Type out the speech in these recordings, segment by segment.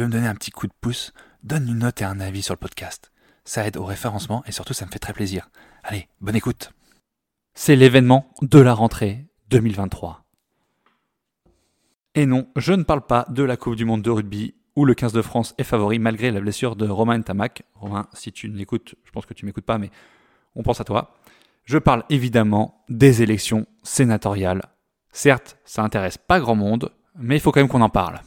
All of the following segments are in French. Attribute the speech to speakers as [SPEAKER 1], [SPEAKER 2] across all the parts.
[SPEAKER 1] Veux me donner un petit coup de pouce, donne une note et un avis sur le podcast. Ça aide au référencement et surtout ça me fait très plaisir. Allez, bonne écoute. C'est l'événement de la rentrée 2023. Et non, je ne parle pas de la Coupe du Monde de rugby où le 15 de France est favori malgré la blessure de Romain Tamac. Romain, si tu m'écoutes, je pense que tu m'écoutes pas, mais on pense à toi. Je parle évidemment des élections sénatoriales. Certes, ça intéresse pas grand monde, mais il faut quand même qu'on en parle.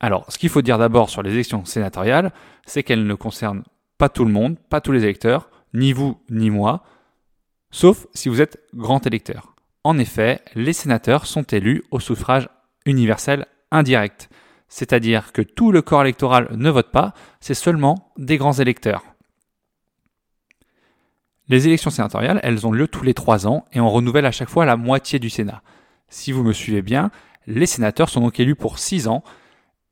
[SPEAKER 1] Alors, ce qu'il faut dire d'abord sur les élections sénatoriales, c'est qu'elles ne concernent pas tout le monde, pas tous les électeurs, ni vous ni moi, sauf si vous êtes grand électeur. En effet, les sénateurs sont élus au suffrage universel indirect, c'est-à-dire que tout le corps électoral ne vote pas, c'est seulement des grands électeurs. Les élections sénatoriales, elles ont lieu tous les trois ans et on renouvelle à chaque fois la moitié du Sénat. Si vous me suivez bien, les sénateurs sont donc élus pour six ans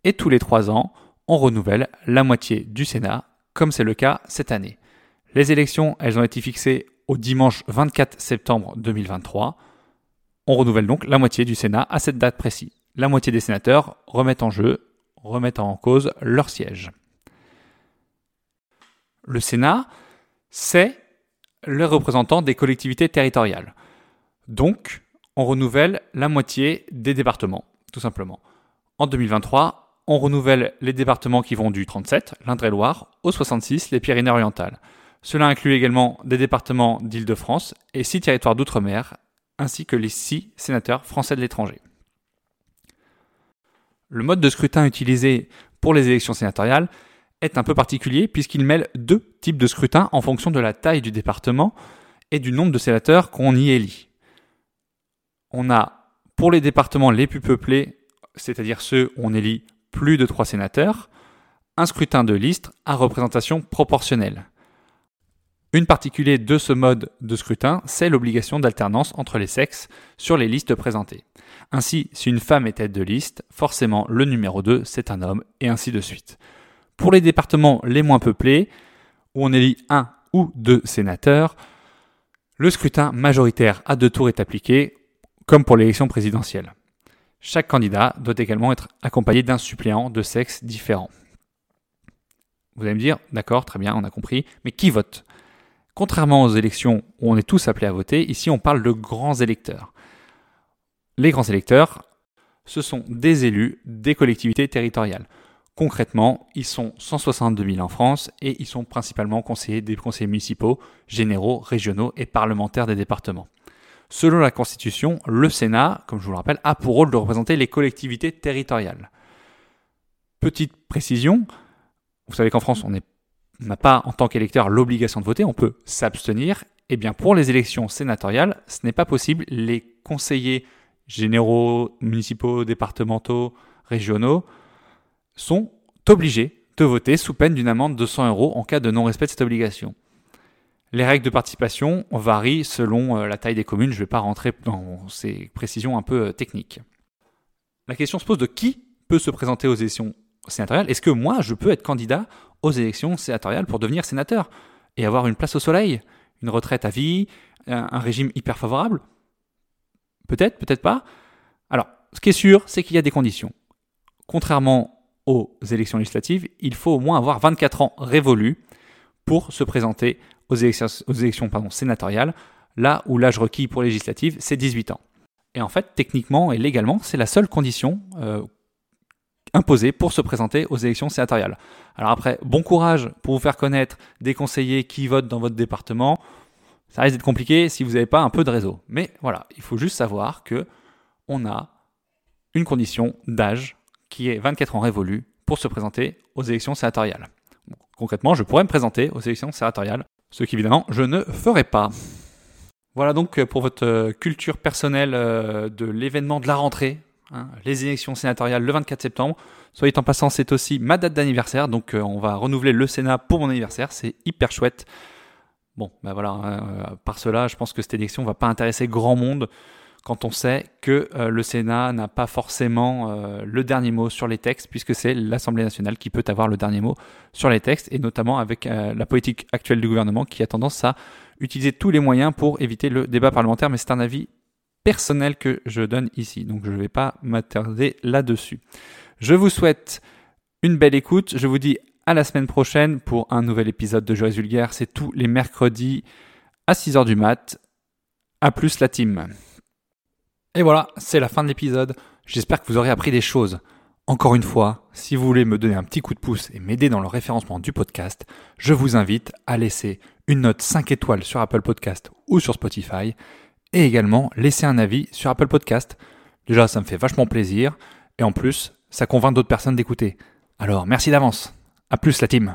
[SPEAKER 1] et tous les trois ans, on renouvelle la moitié du Sénat, comme c'est le cas cette année. Les élections, elles ont été fixées au dimanche 24 septembre 2023. On renouvelle donc la moitié du Sénat à cette date précise. La moitié des sénateurs remettent en jeu, remettent en cause leur siège. Le Sénat, c'est le représentant des collectivités territoriales. Donc, on renouvelle la moitié des départements, tout simplement. En 2023, on renouvelle les départements qui vont du 37, l'Indre-et-Loire, au 66, les Pyrénées-Orientales. Cela inclut également des départements d'Île-de-France et six territoires d'outre-mer, ainsi que les six sénateurs français de l'étranger. Le mode de scrutin utilisé pour les élections sénatoriales est un peu particulier puisqu'il mêle deux types de scrutin en fonction de la taille du département et du nombre de sénateurs qu'on y élit. On a pour les départements les plus peuplés, c'est-à-dire ceux où on élit plus de trois sénateurs, un scrutin de liste à représentation proportionnelle. Une particulier de ce mode de scrutin, c'est l'obligation d'alternance entre les sexes sur les listes présentées. Ainsi, si une femme est tête de liste, forcément le numéro 2 c'est un homme, et ainsi de suite. Pour les départements les moins peuplés, où on élit un ou deux sénateurs, le scrutin majoritaire à deux tours est appliqué, comme pour l'élection présidentielle. Chaque candidat doit également être accompagné d'un suppléant de sexe différent. Vous allez me dire, d'accord, très bien, on a compris, mais qui vote? Contrairement aux élections où on est tous appelés à voter, ici on parle de grands électeurs. Les grands électeurs, ce sont des élus des collectivités territoriales. Concrètement, ils sont 162 000 en France et ils sont principalement conseillers des conseillers municipaux, généraux, régionaux et parlementaires des départements. Selon la Constitution, le Sénat, comme je vous le rappelle, a pour rôle de représenter les collectivités territoriales. Petite précision, vous savez qu'en France, on n'a pas en tant qu'électeur l'obligation de voter, on peut s'abstenir. Eh bien, pour les élections sénatoriales, ce n'est pas possible. Les conseillers généraux, municipaux, départementaux, régionaux, sont obligés de voter sous peine d'une amende de 100 euros en cas de non-respect de cette obligation. Les règles de participation varient selon euh, la taille des communes, je ne vais pas rentrer dans ces précisions un peu euh, techniques. La question se pose de qui peut se présenter aux élections sénatoriales. Est-ce que moi, je peux être candidat aux élections sénatoriales pour devenir sénateur et avoir une place au soleil, une retraite à vie, un régime hyper favorable? Peut-être, peut-être pas. Alors, ce qui est sûr, c'est qu'il y a des conditions. Contrairement aux élections législatives, il faut au moins avoir 24 ans révolus pour se présenter aux élections, aux élections pardon, sénatoriales, là où l'âge requis pour législatives, c'est 18 ans. Et en fait, techniquement et légalement, c'est la seule condition euh, imposée pour se présenter aux élections sénatoriales. Alors après, bon courage pour vous faire connaître des conseillers qui votent dans votre département. Ça risque d'être compliqué si vous n'avez pas un peu de réseau. Mais voilà, il faut juste savoir que on a une condition d'âge qui est 24 ans révolu pour se présenter aux élections sénatoriales. concrètement, je pourrais me présenter aux élections sénatoriales, ce qu'évidemment je ne ferai pas. Voilà donc pour votre culture personnelle de l'événement de la rentrée, hein, les élections sénatoriales le 24 septembre. Soit en passant, c'est aussi ma date d'anniversaire, donc on va renouveler le Sénat pour mon anniversaire, c'est hyper chouette. Bon, ben voilà, hein, par cela, je pense que cette élection va pas intéresser grand monde quand on sait que euh, le Sénat n'a pas forcément euh, le dernier mot sur les textes, puisque c'est l'Assemblée nationale qui peut avoir le dernier mot sur les textes, et notamment avec euh, la politique actuelle du gouvernement qui a tendance à utiliser tous les moyens pour éviter le débat parlementaire, mais c'est un avis personnel que je donne ici, donc je ne vais pas m'attarder là-dessus. Je vous souhaite une belle écoute, je vous dis à la semaine prochaine pour un nouvel épisode de Joyeux Vulgaire, c'est tous les mercredis à 6h du mat. A plus la team. Et voilà, c'est la fin de l'épisode. J'espère que vous aurez appris des choses. Encore une fois, si vous voulez me donner un petit coup de pouce et m'aider dans le référencement du podcast, je vous invite à laisser une note 5 étoiles sur Apple Podcast ou sur Spotify et également laisser un avis sur Apple Podcast. Déjà, ça me fait vachement plaisir et en plus, ça convainc d'autres personnes d'écouter. Alors, merci d'avance. À plus la team.